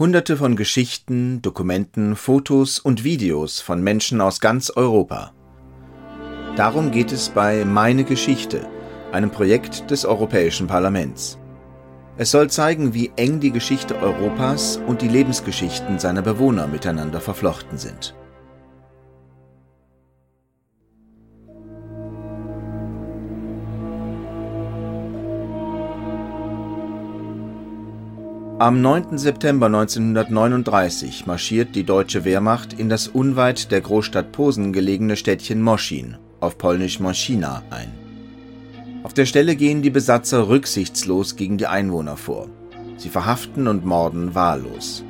Hunderte von Geschichten, Dokumenten, Fotos und Videos von Menschen aus ganz Europa. Darum geht es bei Meine Geschichte, einem Projekt des Europäischen Parlaments. Es soll zeigen, wie eng die Geschichte Europas und die Lebensgeschichten seiner Bewohner miteinander verflochten sind. Am 9. September 1939 marschiert die deutsche Wehrmacht in das unweit der Großstadt Posen gelegene Städtchen Moschin, auf Polnisch Moschina, ein. Auf der Stelle gehen die Besatzer rücksichtslos gegen die Einwohner vor. Sie verhaften und morden wahllos.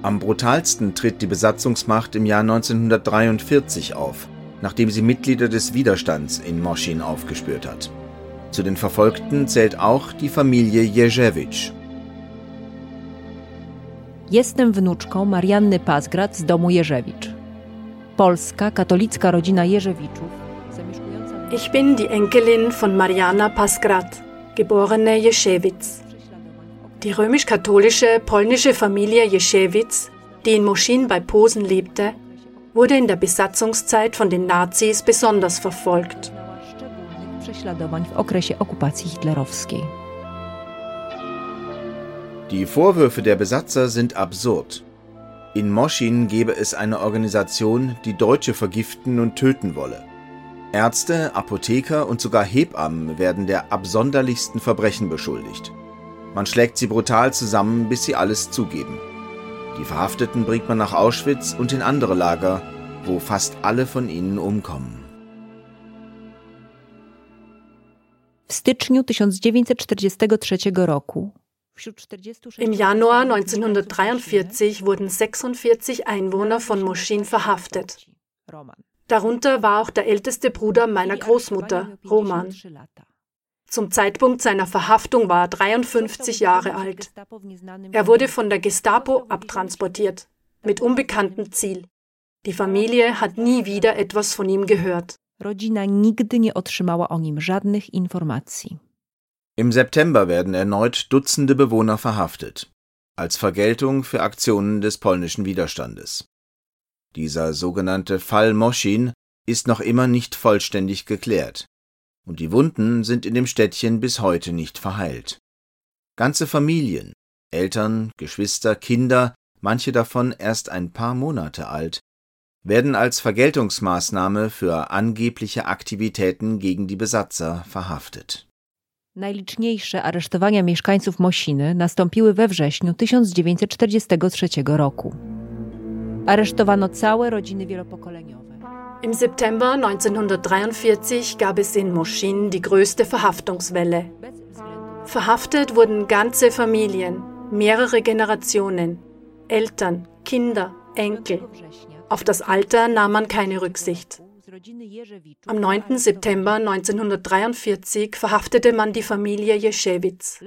Am brutalsten tritt die Besatzungsmacht im Jahr 1943 auf, nachdem sie Mitglieder des Widerstands in Moschin aufgespürt hat. Zu den Verfolgten zählt auch die Familie Jerzewitsch. Jestem wnuczką Marianny Pasgrat z domu Jerzewicz. Polska katolicka rodzina Jerzewiczów. Ich bin die Enkelin von Mariana Pasgrat, geborene Jeschewitz. Die römisch-katholische polnische Familie Jeschewitz, die in Moschin bei Posen lebte, wurde in der Besatzungszeit von den Nazis besonders verfolgt. prześladowań w okresie okupacji hitlerowskiej. Die Vorwürfe der Besatzer sind absurd. In Moschin gebe es eine Organisation, die Deutsche vergiften und töten wolle. Ärzte, Apotheker und sogar Hebammen werden der absonderlichsten Verbrechen beschuldigt. Man schlägt sie brutal zusammen, bis sie alles zugeben. Die Verhafteten bringt man nach Auschwitz und in andere Lager, wo fast alle von ihnen umkommen. W styczniu 1943 roku Im Januar 1943 wurden 46 Einwohner von Moschin verhaftet. Darunter war auch der älteste Bruder meiner Großmutter, Roman. Zum Zeitpunkt seiner Verhaftung war er 53 Jahre alt. Er wurde von der Gestapo abtransportiert, mit unbekanntem Ziel. Die Familie hat nie wieder etwas von ihm gehört. Rodzina nigdy nie otrzymała o nim żadnych informacji. Im September werden erneut Dutzende Bewohner verhaftet, als Vergeltung für Aktionen des polnischen Widerstandes. Dieser sogenannte Fall Moschin ist noch immer nicht vollständig geklärt, und die Wunden sind in dem Städtchen bis heute nicht verheilt. Ganze Familien, Eltern, Geschwister, Kinder, manche davon erst ein paar Monate alt, werden als Vergeltungsmaßnahme für angebliche Aktivitäten gegen die Besatzer verhaftet. Najliczniejsze aresztowania mieszkańców Mosiny nastąpiły we wrześniu 1943 roku. Aresztowano całe rodziny wielopokoleniowe. Im September 1943 gab es in Moschin die größte Verhaftungswelle. Verhaftet wurden ganze Familien, mehrere Generationen, Eltern, Kinder, Enkel. Auf das Alter nahm man keine Rücksicht. Am 9. September 1943 verhaftete man die Familie Jeschewitz.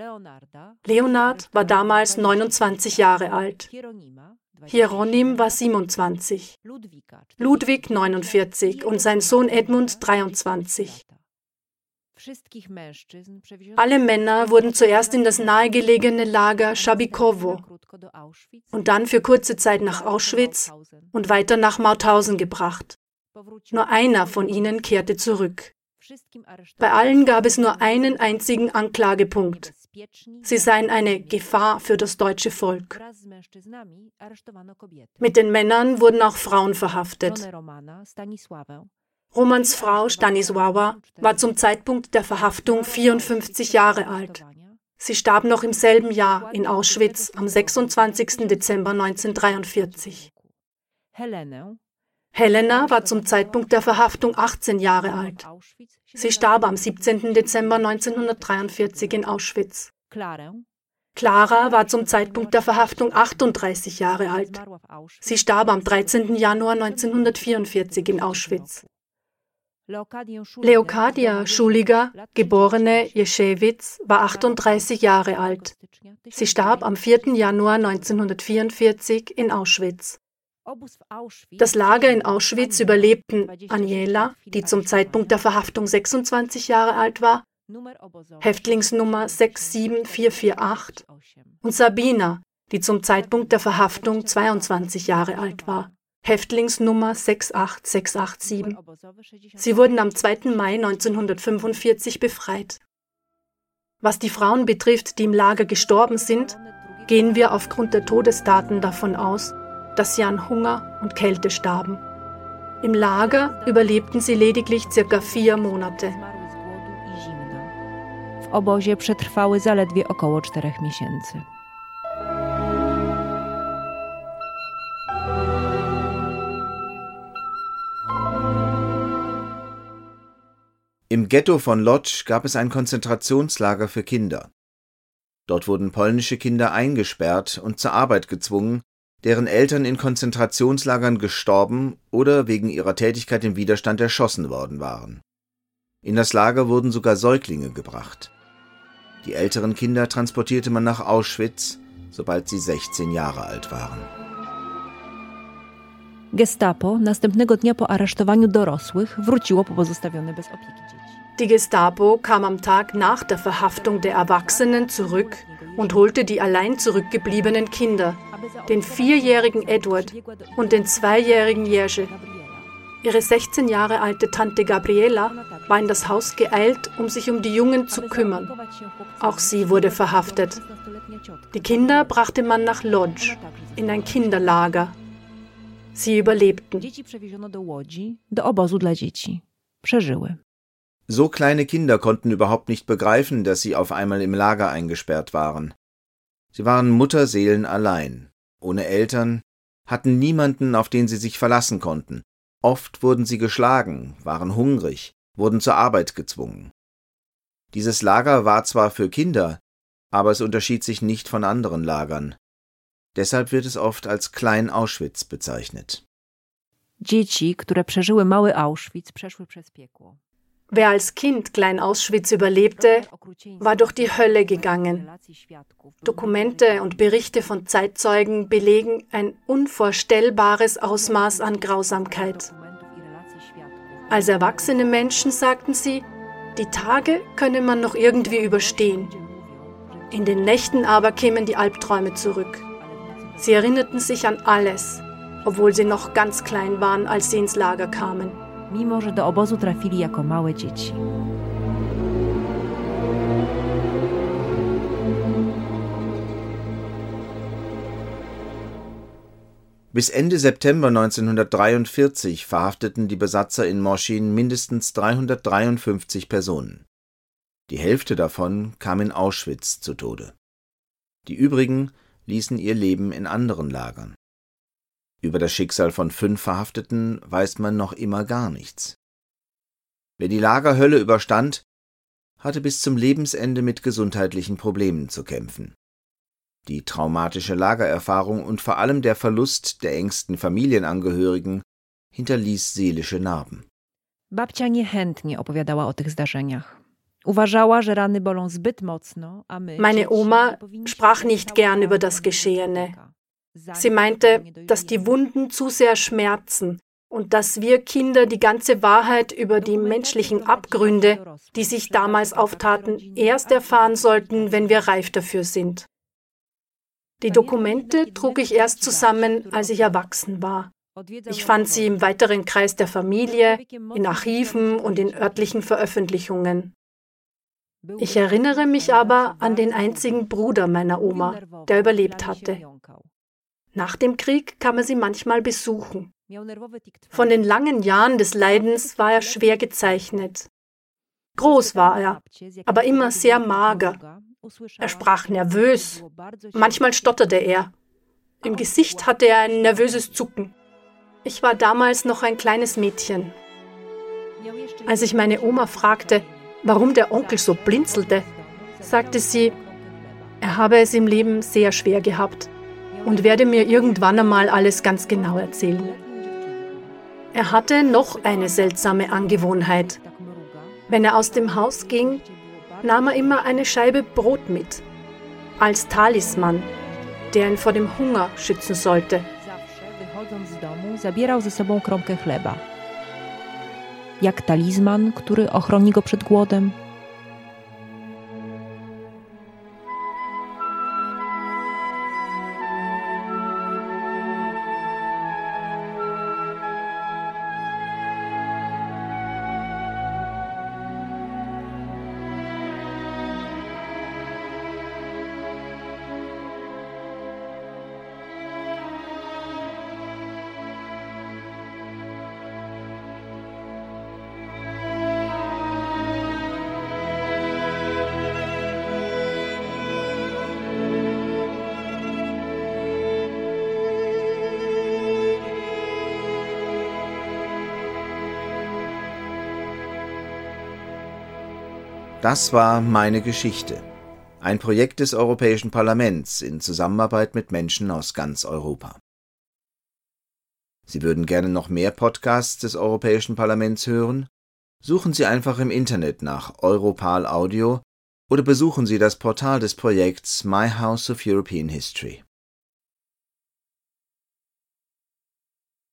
Leonard war damals 29 Jahre alt. Hieronym war 27. Ludwig 49 und sein Sohn Edmund 23. Alle Männer wurden zuerst in das nahegelegene Lager Schabikowo und dann für kurze Zeit nach Auschwitz und weiter nach Mauthausen gebracht. Nur einer von ihnen kehrte zurück. Bei allen gab es nur einen einzigen Anklagepunkt. Sie seien eine Gefahr für das deutsche Volk. Mit den Männern wurden auch Frauen verhaftet. Romans Frau Stanisława war zum Zeitpunkt der Verhaftung 54 Jahre alt. Sie starb noch im selben Jahr in Auschwitz am 26. Dezember 1943. Helena war zum Zeitpunkt der Verhaftung 18 Jahre alt. Sie starb am 17. Dezember 1943 in Auschwitz. Clara war zum Zeitpunkt der Verhaftung 38 Jahre alt. Sie starb am 13. Januar 1944 in Auschwitz. Leokadia Schuliger, geborene Jeschewitz, war 38 Jahre alt. Sie starb am 4. Januar 1944 in Auschwitz. Das Lager in Auschwitz überlebten Aniela, die zum Zeitpunkt der Verhaftung 26 Jahre alt war, Häftlingsnummer 67448 und Sabina, die zum Zeitpunkt der Verhaftung 22 Jahre alt war. Häftlingsnummer 68687. Sie wurden am 2. Mai 1945 befreit. Was die Frauen betrifft, die im Lager gestorben sind, gehen wir aufgrund der Todesdaten davon aus, dass sie an Hunger und Kälte starben. Im Lager überlebten sie lediglich circa vier Monate. W obozie przetrwały zaledwie około czterech miesięcy. Im Ghetto von Lodz gab es ein Konzentrationslager für Kinder. Dort wurden polnische Kinder eingesperrt und zur Arbeit gezwungen, deren Eltern in Konzentrationslagern gestorben oder wegen ihrer Tätigkeit im Widerstand erschossen worden waren. In das Lager wurden sogar Säuglinge gebracht. Die älteren Kinder transportierte man nach Auschwitz, sobald sie 16 Jahre alt waren. Gestapo następnego dnia po aresztowaniu dorosłych wróciło po pozostawione bez opieki. Die Gestapo kam am Tag nach der Verhaftung der Erwachsenen zurück und holte die allein zurückgebliebenen Kinder, den vierjährigen Edward und den zweijährigen Jerzy. Ihre 16 Jahre alte Tante Gabriela war in das Haus geeilt, um sich um die Jungen zu kümmern. Auch sie wurde verhaftet. Die Kinder brachte man nach Lodz, in ein Kinderlager. Sie überlebten. Dzieci. So kleine Kinder konnten überhaupt nicht begreifen, dass sie auf einmal im Lager eingesperrt waren. Sie waren Mutterseelen allein, ohne Eltern, hatten niemanden, auf den sie sich verlassen konnten. Oft wurden sie geschlagen, waren hungrig, wurden zur Arbeit gezwungen. Dieses Lager war zwar für Kinder, aber es unterschied sich nicht von anderen Lagern. Deshalb wird es oft als Klein Auschwitz bezeichnet. Dzieci, które przeżyły mały Auschwitz, przeszły przez piekło. Wer als Kind Klein Auschwitz überlebte, war durch die Hölle gegangen. Dokumente und Berichte von Zeitzeugen belegen ein unvorstellbares Ausmaß an Grausamkeit. Als erwachsene Menschen sagten sie, die Tage könne man noch irgendwie überstehen. In den Nächten aber kämen die Albträume zurück. Sie erinnerten sich an alles, obwohl sie noch ganz klein waren, als sie ins Lager kamen. Mimo, że do obozu trafili jako małe dzieci. Bis Ende September 1943 verhafteten die Besatzer in Moschin mindestens 353 Personen. Die Hälfte davon kam in Auschwitz zu Tode. Die übrigen ließen ihr Leben in anderen Lagern. Über das Schicksal von fünf Verhafteten weiß man noch immer gar nichts. Wer die Lagerhölle überstand, hatte bis zum Lebensende mit gesundheitlichen Problemen zu kämpfen. Die traumatische Lagererfahrung und vor allem der Verlust der engsten Familienangehörigen hinterließ seelische Narben. Babcia niechętnie opowiadała o tych zdarzeniach. Uważała, że rany bolą zbyt mocno, a my. Meine Oma sprach nicht gern über das Geschehene. Sie meinte, dass die. Wunden zu sehr schmerzen und dass wir Kinder die ganze Wahrheit über die menschlichen Abgründe, die sich damals auftaten, erst erfahren sollten, wenn wir reif dafür sind. Die Dokumente trug ich erst zusammen, als ich erwachsen war. Ich fand sie im weiteren Kreis der Familie, in Archiven und in örtlichen Veröffentlichungen. Ich erinnere mich aber an den einzigen Bruder meiner Oma, der überlebt hatte. Nach dem Krieg kam er sie manchmal besuchen. Von den langen Jahren des Leidens war er schwer gezeichnet. Groß war er, aber immer sehr mager. Er sprach nervös. Manchmal stotterte er. Im Gesicht hatte er ein nervöses Zucken. Ich war damals noch ein kleines Mädchen. Als ich meine Oma fragte, warum der Onkel so blinzelte, sagte sie, er habe es im Leben sehr schwer gehabt und werde mir irgendwann einmal alles ganz genau erzählen. Er hatte noch eine seltsame Angewohnheit. Wenn er aus dem Haus ging, nahm er immer eine Scheibe Brot mit, als Talisman, der ihn vor dem Hunger schützen sollte. Zabierał ze sobą kromkę chleba. Jak talizman, który ochroni go przed głodem. Das war meine Geschichte. Ein Projekt des Europäischen Parlaments in Zusammenarbeit mit Menschen aus ganz Europa. Sie würden gerne noch mehr Podcasts des Europäischen Parlaments hören? Suchen Sie einfach im Internet nach Europal Audio oder besuchen Sie das Portal des Projekts My House of European History.